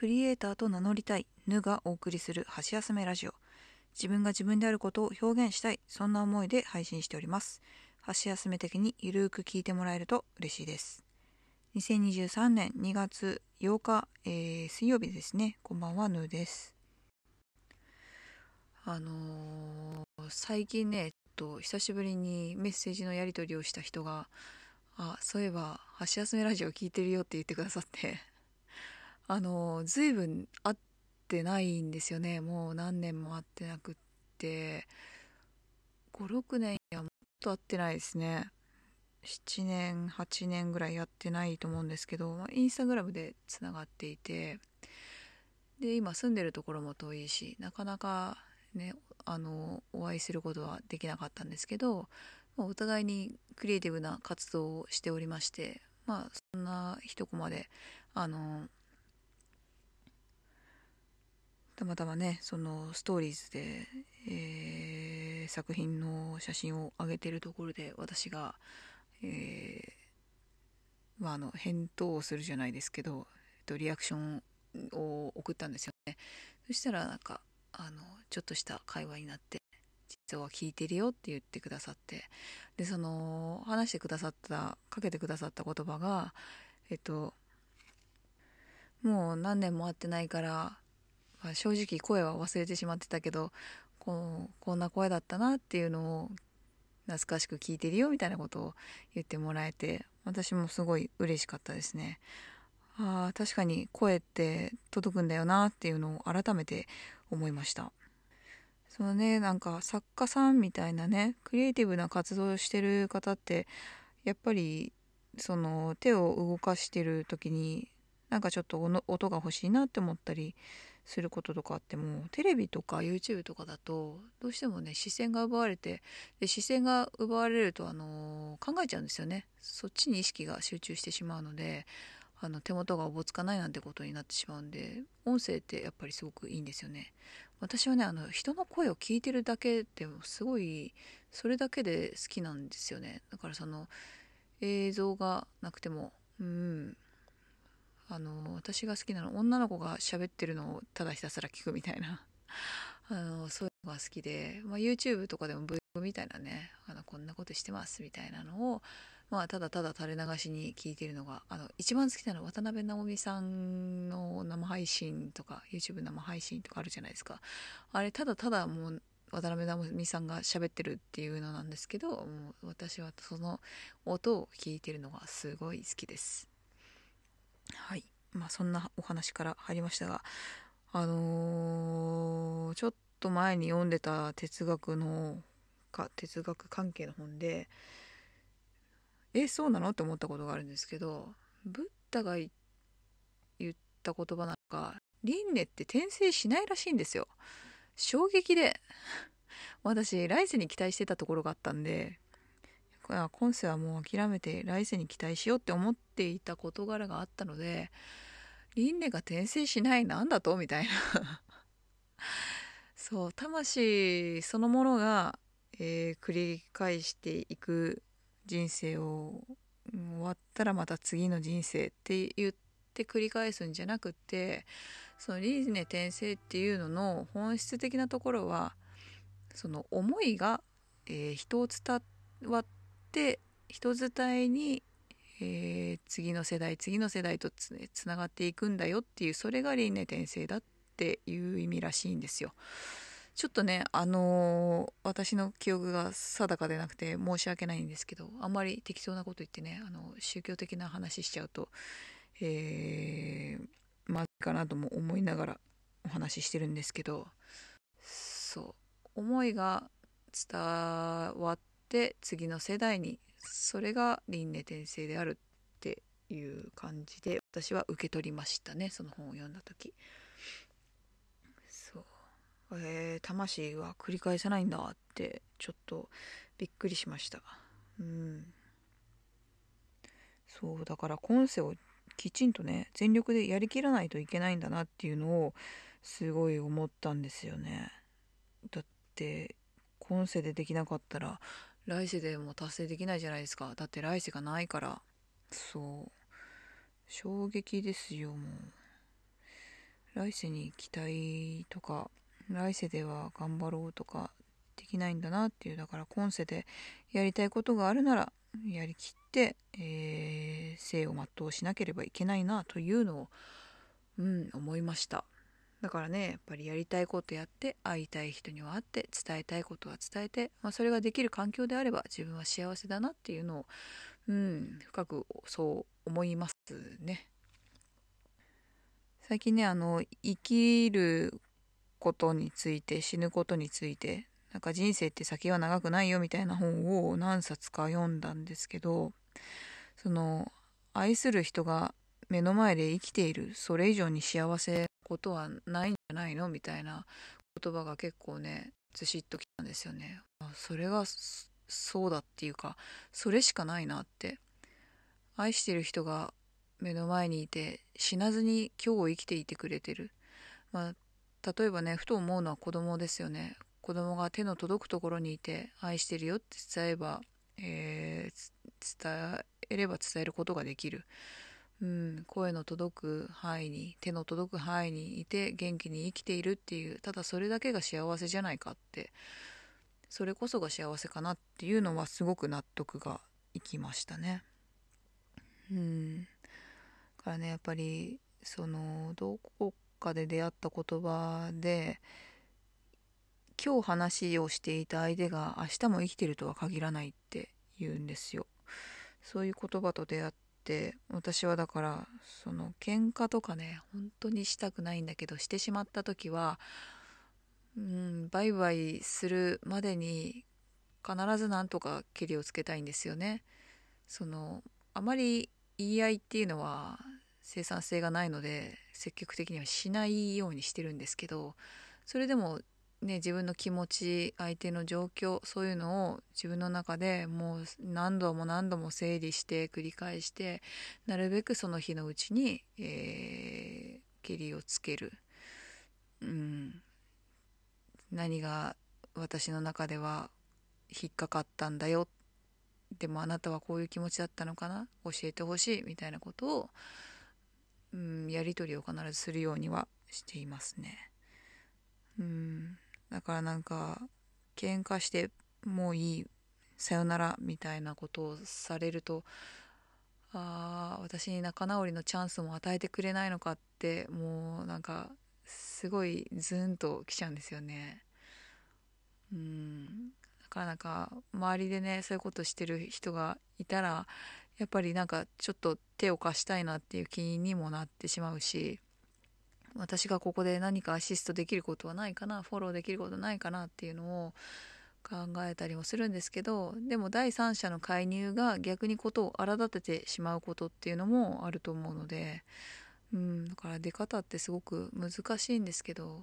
クリエイターと名乗りたい。ぬがお送りする箸休めラジオ。自分が自分であることを表現したい。そんな思いで配信しております。箸休め的にゆるーく聞いてもらえると嬉しいです。2023年2月8日、えー、水曜日ですね。こんばんはぬです。あのー、最近ねと久しぶりにメッセージのやり取りをした人が「あそういえば箸休めラジオ聞いてるよ」って言ってくださって。あの随分会ってないんですよね。もう何年も会ってなくって。56年やもっと会ってないですね。7年8年ぐらいやってないと思うんですけど、まあ、インスタグラムでつながっていて。で今住んでるところも遠いしなかなかねあのお会いすることはできなかったんですけど、まあ、お互いにクリエイティブな活動をしておりましてまあそんな一コマであのたまたまねそのストーリーズで、えー、作品の写真を上げてるところで私が、えー、まあ、あの返答をするじゃないですけど、えっと、リアクションを送ったんですよね。そしたらなんかあのちょっとした会話になって実は聞いてるよって言ってくださってでその話してくださったかけてくださった言葉がえっともう何年も会ってないからまあ、正直声は忘れてしまってたけどここんな声だったなっていうのを懐かしく聞いてるよみたいなことを言ってもらえて私もすごい嬉しかったですね。あ確かに声って届くんだよなっていうのを改めて思いましたそのねなんか作家さんみたいなねクリエイティブな活動をしてる方ってやっぱりその手を動かしてる時になんかちょっと音が欲しいなって思ったりすることとかあってもテレビとか YouTube とかだとどうしてもね視線が奪われてで視線が奪われるとあの考えちゃうんですよね。そっちに意識が集中してしまうのであの手元がおぼつかないなんてことになってしまうんで音声ってやっぱりすごくいいんですよね。私はねあの人の声を聞いてるだけでもすごいそれだけで好きなんですよね。だからその映像がなくてもうんあの私が好きなの女の子が喋ってるのをただひたすら聞くみたいな。あのそういうのが好きで、まあ、YouTube とかでも Vlog みたいなねあのこんなことしてますみたいなのを、まあ、ただただ垂れ流しに聞いてるのがあの一番好きなのは渡辺直美さんの生配信とか YouTube 生配信とかあるじゃないですか。あれただただもう渡辺直美さんが喋ってるっていうのなんですけどもう私はその音を聞いてるのがすごい好きです。はい。まあそんなお話から入りましたがあのー、ちょっと前に読んでた哲学のか哲学関係の本でえそうなの？って思ったことがあるんですけどブッダが言った言葉なんか輪廻って転生しないらしいんですよ。衝撃で。私来世に期待してたところがあったんで今世はもう諦めて来世に期待しようって思っていた事柄があったので輪廻が転生しないなんだとみたいな。そう魂そのものが、えー、繰り返していく人生を終わったらまた次の人生って言って繰り返すんじゃなくてその輪廻転生っていうのの本質的なところはその思いが、えー、人を伝わってって人伝いに、えー、次の世代次の世代とつつながっていくんだよっていうそれが輪廻転生だっていう意味らしいんですよ。ちょっとねあのー、私の記憶が定かでなくて申し訳ないんですけどあんまり適当なこと言ってねあの宗教的な話しちゃうと、えー、まずいかなとも思いながらお話ししてるんですけどそう思いが伝わって次の世代にそれが輪廻転生であるっていう感じで私は受け取りましたねその本を読んだ時。そう。えー、魂は繰り返さないんだってちょっとびっくりしました。うん。そうだから今世をきちんとね全力でやりきらないといけないんだなっていうのをすごい思ったんですよね。だって今世でできなかったら来世でも達成できないじゃないですか。だって来世がないから。そう。衝撃ですよもう。来世に期待とか来世では頑張ろうとかできないんだなっていう。だから今世でやりたいことがあるならやりきって、えー、生を全うしなければいけないなというのを、うん、思いました。だからねやっぱりやりたいことやって会いたい人には会って伝えたいことは伝えて、まあ、それができる環境であれば自分は幸せだなっていうのを、うん、深くそう思いますね。最近ねあの生きることについて死ぬことについてなんか人生って先は長くないよみたいな本を何冊か読んだんですけどその愛する人が目の前で生きているそれ以上に幸せことはないんじゃないの？みたいな言葉が結構ねずしっときたんですよね。それがそうだっていうかそれしかないなって。愛してる人が目の前にいて死なずに今日を生きていてくれてる、まあ、例えばねふと思うのは子供ですよね。子供が手の届くところにいて愛してるよって伝えば、えー、伝えれば伝えることができる、うん、声の届く範囲に手の届く範囲にいて元気に生きているっていうただそれだけが幸せじゃないかって。それこそが幸せかなっていうのはすごく納得がいきましたね。うん、からねやっぱりそのどこかで出会った言葉で今日話をしていた相手が明日も生きてるとは限らないって言うんですよ。そういう言葉と出会って私はだからその喧嘩とかね本当にしたくないんだけどしてしまった時はうんバイバイするまでに必ず何とかけりをつけたいんですよね。そのあまり言い合いっていうのは生産性がないので積極的にはしないようにしてるんですけどそれでもね、自分の気持ち相手の状況そういうのを自分の中でもう何度も何度も整理して繰り返してなるべくその日のうちに、えー、けりをつける、うん、何が私の中では引っかかったんだよ。でもあなたはこういう気持ちだったのかな？教えてほしいみたいなことを、うん、やり取りを必ずするようにはしていますね。うん。だからなんか喧嘩してもういいさよならみたいなことをされるとああ私に仲直りのチャンスも与えてくれないのかってもうなんかすごいズンときちゃうんですよね。うん。なかなか周りでねそういうことしてる人がいたらやっぱりなんかちょっと手を貸したいなっていう気にもなってしまうし私がここで何かアシストできることはないかなフォローできることないかなっていうのを考えたりもするんですけどでも第三者の介入が逆にことを荒立ててしまうことっていうのもあると思うので、うん、だから出方ってすごく難しいんですけど、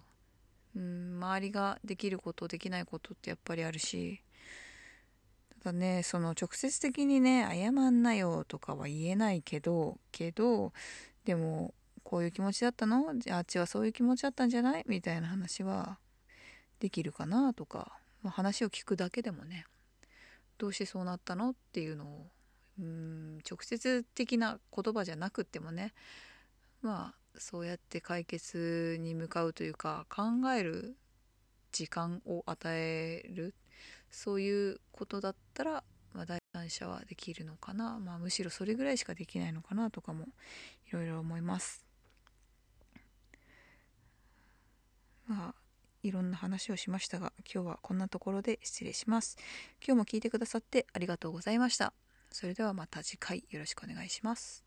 うん、周りができることできないことってやっぱりあるしただねその直接的にね謝んなよとかは言えないけどけどでもこういう気持ちだったの？じゃああっちはそういう気持ちだったんじゃない？みたいな話はできるかなとか、まあ、話を聞くだけでもね。どうしてそうなったの？っていうのをうん直接的な言葉じゃなくってもね。まあそうやって解決に向かうというか考える時間を与える。そういうことだったら、まあ、第三者はできるのかな、まあ、むしろそれぐらいしかできないのかなとかもいろいろ思います。まあいろんな話をしましたが今日はこんなところで失礼します。今日も聞いてくださってありがとうございました。それではまた次回よろしくお願いします。